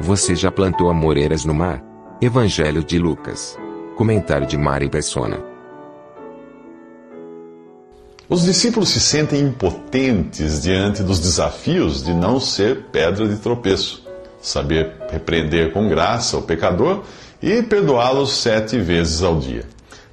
Você já plantou amoreiras no mar? Evangelho de Lucas. Comentário de Mari Persona. Os discípulos se sentem impotentes diante dos desafios de não ser pedra de tropeço, saber repreender com graça o pecador e perdoá-los sete vezes ao dia.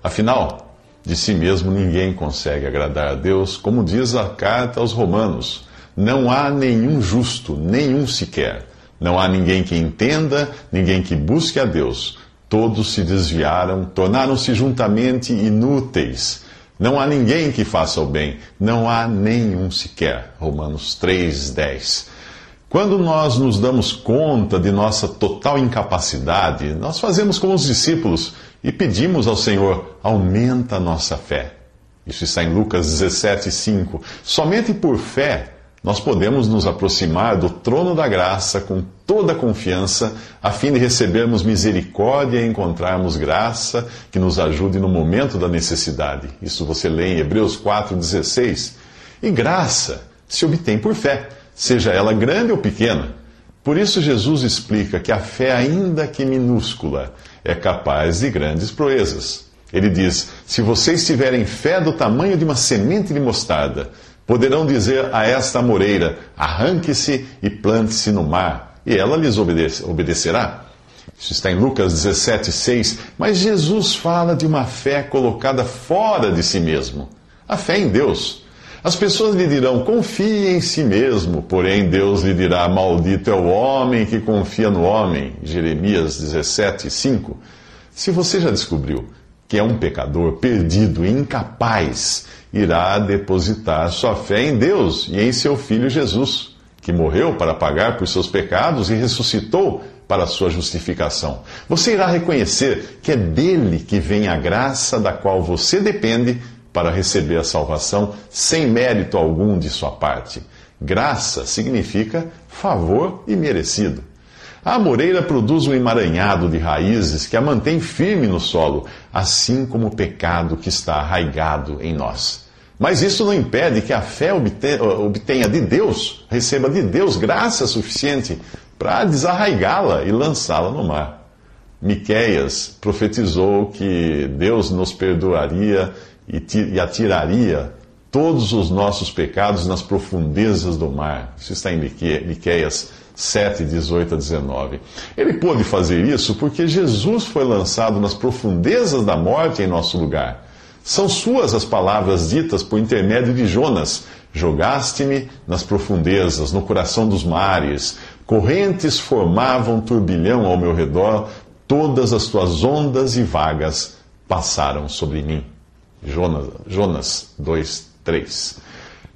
Afinal, de si mesmo ninguém consegue agradar a Deus, como diz a carta aos Romanos: não há nenhum justo, nenhum sequer. Não há ninguém que entenda, ninguém que busque a Deus. Todos se desviaram, tornaram-se juntamente inúteis. Não há ninguém que faça o bem, não há nenhum sequer. Romanos 3:10. Quando nós nos damos conta de nossa total incapacidade, nós fazemos como os discípulos e pedimos ao Senhor: aumenta a nossa fé. Isso está em Lucas 17:5. Somente por fé nós podemos nos aproximar do trono da graça com toda a confiança, a fim de recebermos misericórdia e encontrarmos graça que nos ajude no momento da necessidade. Isso você lê em Hebreus 4,16. E graça se obtém por fé, seja ela grande ou pequena. Por isso, Jesus explica que a fé, ainda que minúscula, é capaz de grandes proezas. Ele diz: Se vocês tiverem fé do tamanho de uma semente de mostarda, Poderão dizer a esta amoreira: arranque-se e plante-se no mar, e ela lhes obedece, obedecerá. Isso está em Lucas 17, 6. Mas Jesus fala de uma fé colocada fora de si mesmo a fé em Deus. As pessoas lhe dirão: confie em si mesmo, porém Deus lhe dirá: maldito é o homem que confia no homem. Jeremias 17, 5. Se você já descobriu que é um pecador perdido incapaz irá depositar sua fé em Deus e em seu Filho Jesus, que morreu para pagar por seus pecados e ressuscitou para sua justificação. Você irá reconhecer que é dele que vem a graça da qual você depende para receber a salvação sem mérito algum de sua parte. Graça significa favor e merecido. A amoreira produz um emaranhado de raízes que a mantém firme no solo, assim como o pecado que está arraigado em nós. Mas isso não impede que a fé obtenha de Deus, receba de Deus graça suficiente para desarraigá-la e lançá-la no mar. Miqueias profetizou que Deus nos perdoaria e atiraria todos os nossos pecados nas profundezas do mar. Isso está em Miqueias 7, 18 a 19. Ele pôde fazer isso porque Jesus foi lançado nas profundezas da morte em nosso lugar. São suas as palavras ditas por intermédio de Jonas: Jogaste-me nas profundezas, no coração dos mares. Correntes formavam turbilhão ao meu redor, todas as tuas ondas e vagas passaram sobre mim. Jonas, Jonas 2, 3.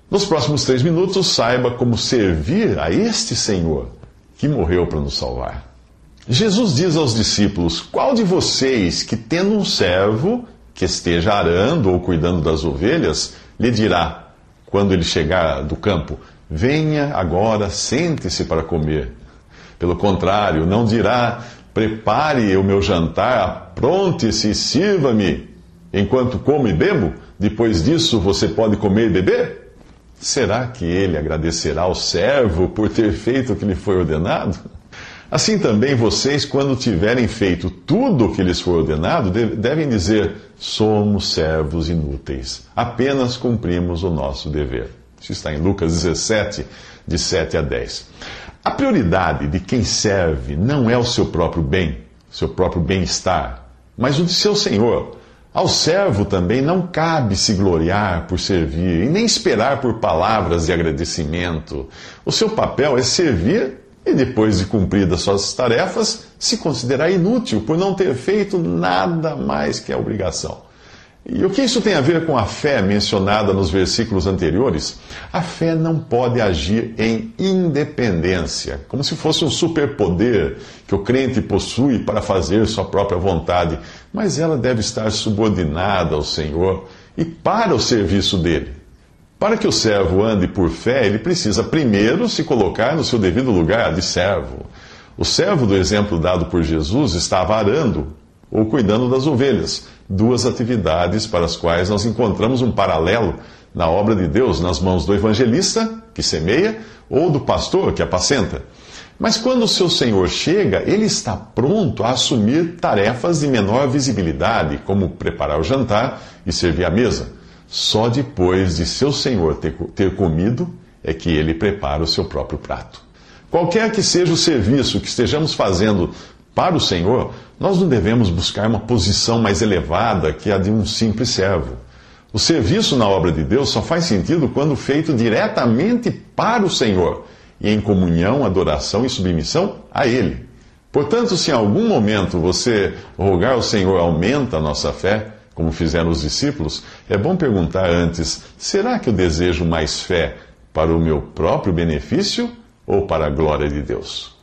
Nos próximos três minutos, saiba como servir a este Senhor que morreu para nos salvar. Jesus diz aos discípulos: Qual de vocês que, tendo um servo, que esteja arando ou cuidando das ovelhas, lhe dirá, quando ele chegar do campo: Venha agora, sente-se para comer. Pelo contrário, não dirá: Prepare o meu jantar, apronte-se e sirva-me, enquanto como e bebo, depois disso você pode comer e beber? Será que ele agradecerá ao servo por ter feito o que lhe foi ordenado? Assim também vocês, quando tiverem feito tudo o que lhes for ordenado, devem dizer: somos servos inúteis, apenas cumprimos o nosso dever. Isso está em Lucas 17, de 7 a 10. A prioridade de quem serve não é o seu próprio bem, seu próprio bem-estar, mas o de seu Senhor. Ao servo também não cabe se gloriar por servir e nem esperar por palavras de agradecimento. O seu papel é servir e depois de cumpridas suas tarefas, se considerar inútil por não ter feito nada mais que a obrigação. E o que isso tem a ver com a fé mencionada nos versículos anteriores? A fé não pode agir em independência, como se fosse um superpoder que o crente possui para fazer sua própria vontade, mas ela deve estar subordinada ao Senhor e para o serviço dele. Para que o servo ande por fé, ele precisa primeiro se colocar no seu devido lugar de servo. O servo do exemplo dado por Jesus estava arando ou cuidando das ovelhas duas atividades para as quais nós encontramos um paralelo na obra de Deus, nas mãos do evangelista, que semeia, ou do pastor, que apacenta. Mas quando o seu senhor chega, ele está pronto a assumir tarefas de menor visibilidade, como preparar o jantar e servir a mesa. Só depois de seu senhor ter, ter comido é que ele prepara o seu próprio prato. Qualquer que seja o serviço que estejamos fazendo para o Senhor, nós não devemos buscar uma posição mais elevada que a de um simples servo. O serviço na obra de Deus só faz sentido quando feito diretamente para o Senhor e em comunhão, adoração e submissão a Ele. Portanto, se em algum momento você rogar ao Senhor aumenta a nossa fé, como fizeram os discípulos, é bom perguntar antes: será que eu desejo mais fé para o meu próprio benefício ou para a glória de Deus?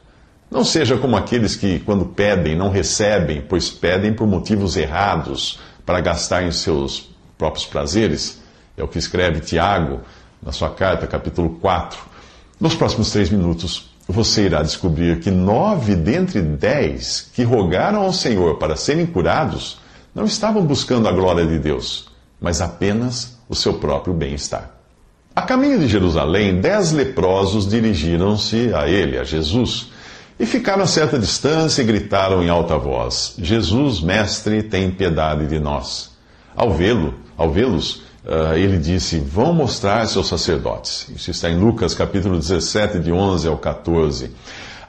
Não seja como aqueles que, quando pedem, não recebem, pois pedem por motivos errados, para gastar em seus próprios prazeres. É o que escreve Tiago na sua carta, capítulo 4. Nos próximos três minutos, você irá descobrir que nove dentre dez que rogaram ao Senhor para serem curados não estavam buscando a glória de Deus, mas apenas o seu próprio bem-estar. A caminho de Jerusalém, dez leprosos dirigiram-se a ele, a Jesus e ficaram a certa distância e gritaram em alta voz: Jesus, mestre, tem piedade de nós. Ao vê-lo, ao vê-los, uh, ele disse: Vão mostrar seus sacerdotes. Isso está em Lucas capítulo 17, de 11 ao 14.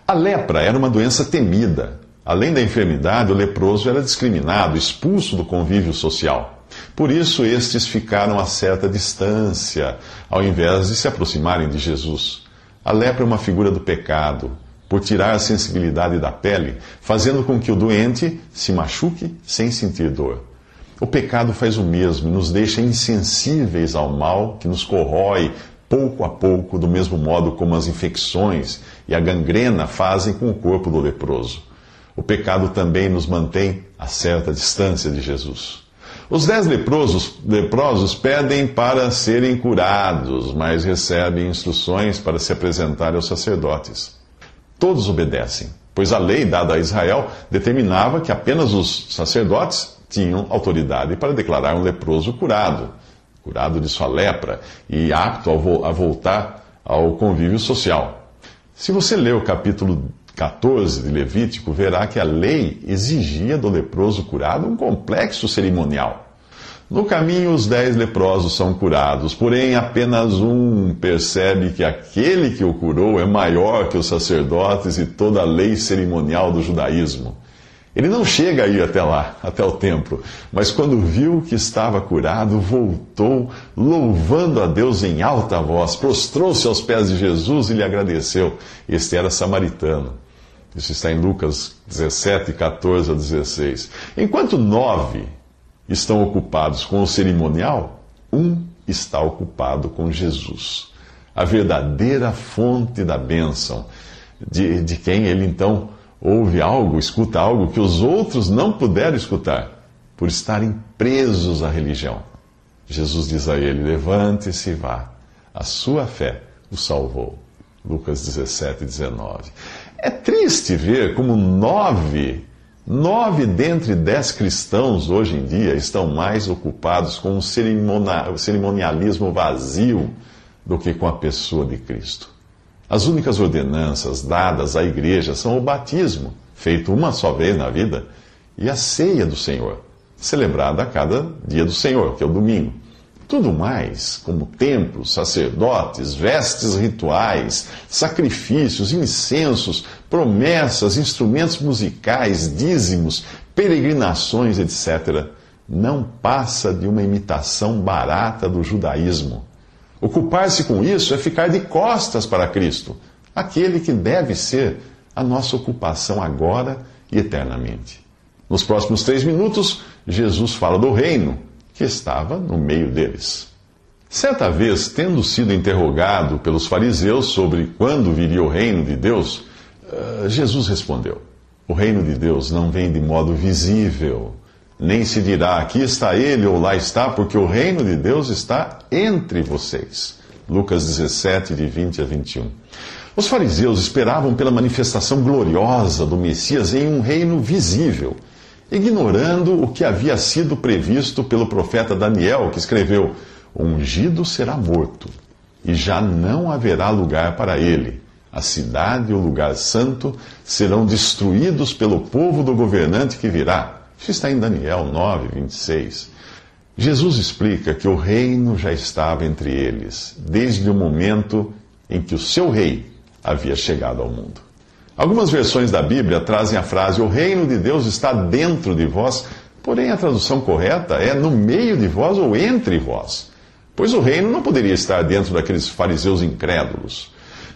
A lepra era uma doença temida. Além da enfermidade, o leproso era discriminado, expulso do convívio social. Por isso, estes ficaram a certa distância, ao invés de se aproximarem de Jesus. A lepra é uma figura do pecado por tirar a sensibilidade da pele, fazendo com que o doente se machuque sem sentir dor. O pecado faz o mesmo nos deixa insensíveis ao mal que nos corrói pouco a pouco, do mesmo modo como as infecções e a gangrena fazem com o corpo do leproso. O pecado também nos mantém a certa distância de Jesus. Os dez leprosos, leprosos pedem para serem curados, mas recebem instruções para se apresentarem aos sacerdotes. Todos obedecem, pois a lei dada a Israel determinava que apenas os sacerdotes tinham autoridade para declarar um leproso curado, curado de sua lepra e apto a voltar ao convívio social. Se você ler o capítulo 14 de Levítico, verá que a lei exigia do leproso curado um complexo cerimonial. No caminho, os dez leprosos são curados, porém apenas um percebe que aquele que o curou é maior que os sacerdotes e toda a lei cerimonial do judaísmo. Ele não chega a ir até lá, até o templo, mas quando viu que estava curado, voltou, louvando a Deus em alta voz, prostrou-se aos pés de Jesus e lhe agradeceu. Este era samaritano. Isso está em Lucas 17, 14 a 16. Enquanto nove estão ocupados com o cerimonial, um está ocupado com Jesus, a verdadeira fonte da bênção, de, de quem ele então ouve algo, escuta algo que os outros não puderam escutar, por estarem presos à religião. Jesus diz a ele: Levante-se e vá, a sua fé o salvou. Lucas 17, 19. É triste ver como nove Nove dentre dez cristãos hoje em dia estão mais ocupados com um cerimonialismo vazio do que com a pessoa de Cristo. As únicas ordenanças dadas à igreja são o batismo, feito uma só vez na vida, e a ceia do Senhor, celebrada a cada dia do Senhor, que é o domingo. Tudo mais, como templos, sacerdotes, vestes rituais, sacrifícios, incensos, promessas, instrumentos musicais, dízimos, peregrinações, etc., não passa de uma imitação barata do judaísmo. Ocupar-se com isso é ficar de costas para Cristo, aquele que deve ser a nossa ocupação agora e eternamente. Nos próximos três minutos, Jesus fala do reino que estava no meio deles. Certa vez, tendo sido interrogado pelos fariseus sobre quando viria o reino de Deus, eh, Jesus respondeu: O reino de Deus não vem de modo visível, nem se dirá aqui está ele ou lá está, porque o reino de Deus está entre vocês. Lucas 17, de 20 a 21. Os fariseus esperavam pela manifestação gloriosa do Messias em um reino visível, ignorando o que havia sido previsto pelo profeta Daniel, que escreveu: O ungido será morto, e já não haverá lugar para ele. A cidade e o lugar santo serão destruídos pelo povo do governante que virá. Isso está em Daniel 9, 26. Jesus explica que o reino já estava entre eles, desde o momento em que o seu rei havia chegado ao mundo. Algumas versões da Bíblia trazem a frase: O reino de Deus está dentro de vós, porém a tradução correta é no meio de vós ou entre vós. Pois o reino não poderia estar dentro daqueles fariseus incrédulos.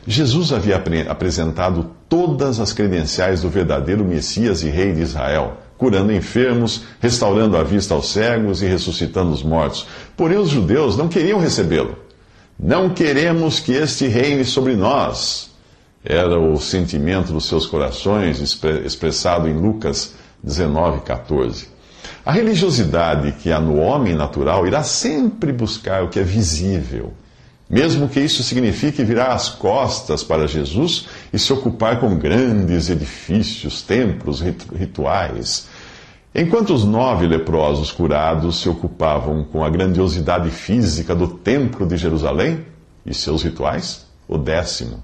Jesus havia apresentado todas as credenciais do verdadeiro Messias e Rei de Israel, curando enfermos, restaurando a vista aos cegos e ressuscitando os mortos. Porém, os judeus não queriam recebê-lo. Não queremos que este reine sobre nós. Era o sentimento dos seus corações, expressado em Lucas 19, 14. A religiosidade que há no homem natural irá sempre buscar o que é visível mesmo que isso signifique virar as costas para Jesus e se ocupar com grandes edifícios, templos, rituais. Enquanto os nove leprosos curados se ocupavam com a grandiosidade física do Templo de Jerusalém e seus rituais, o décimo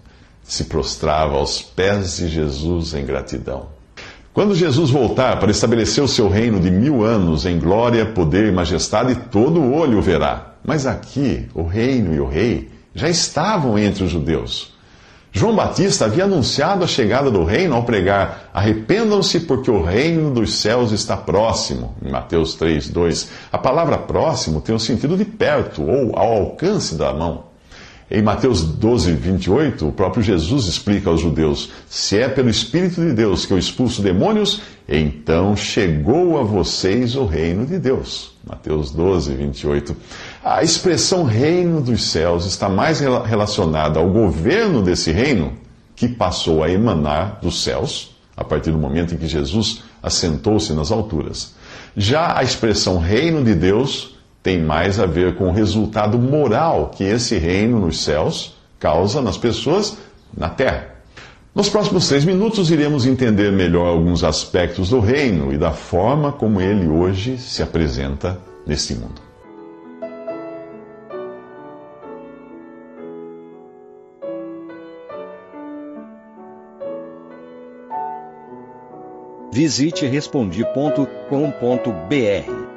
se prostrava aos pés de Jesus em gratidão. Quando Jesus voltar para estabelecer o seu reino de mil anos em glória, poder e majestade, todo o olho o verá mas aqui, o reino e o rei já estavam entre os judeus. João Batista havia anunciado a chegada do reino ao pregar: Arrependam-se, porque o reino dos céus está próximo. Em Mateus 3, 2. A palavra próximo tem o sentido de perto ou ao alcance da mão. Em Mateus 12, 28, o próprio Jesus explica aos judeus: Se é pelo Espírito de Deus que eu expulso demônios, então chegou a vocês o reino de Deus. Mateus 12, 28. A expressão reino dos céus está mais relacionada ao governo desse reino, que passou a emanar dos céus, a partir do momento em que Jesus assentou-se nas alturas. Já a expressão reino de Deus tem mais a ver com o resultado moral que esse reino nos céus causa nas pessoas na terra. Nos próximos três minutos iremos entender melhor alguns aspectos do reino e da forma como ele hoje se apresenta neste mundo. Visite respondi.com.br.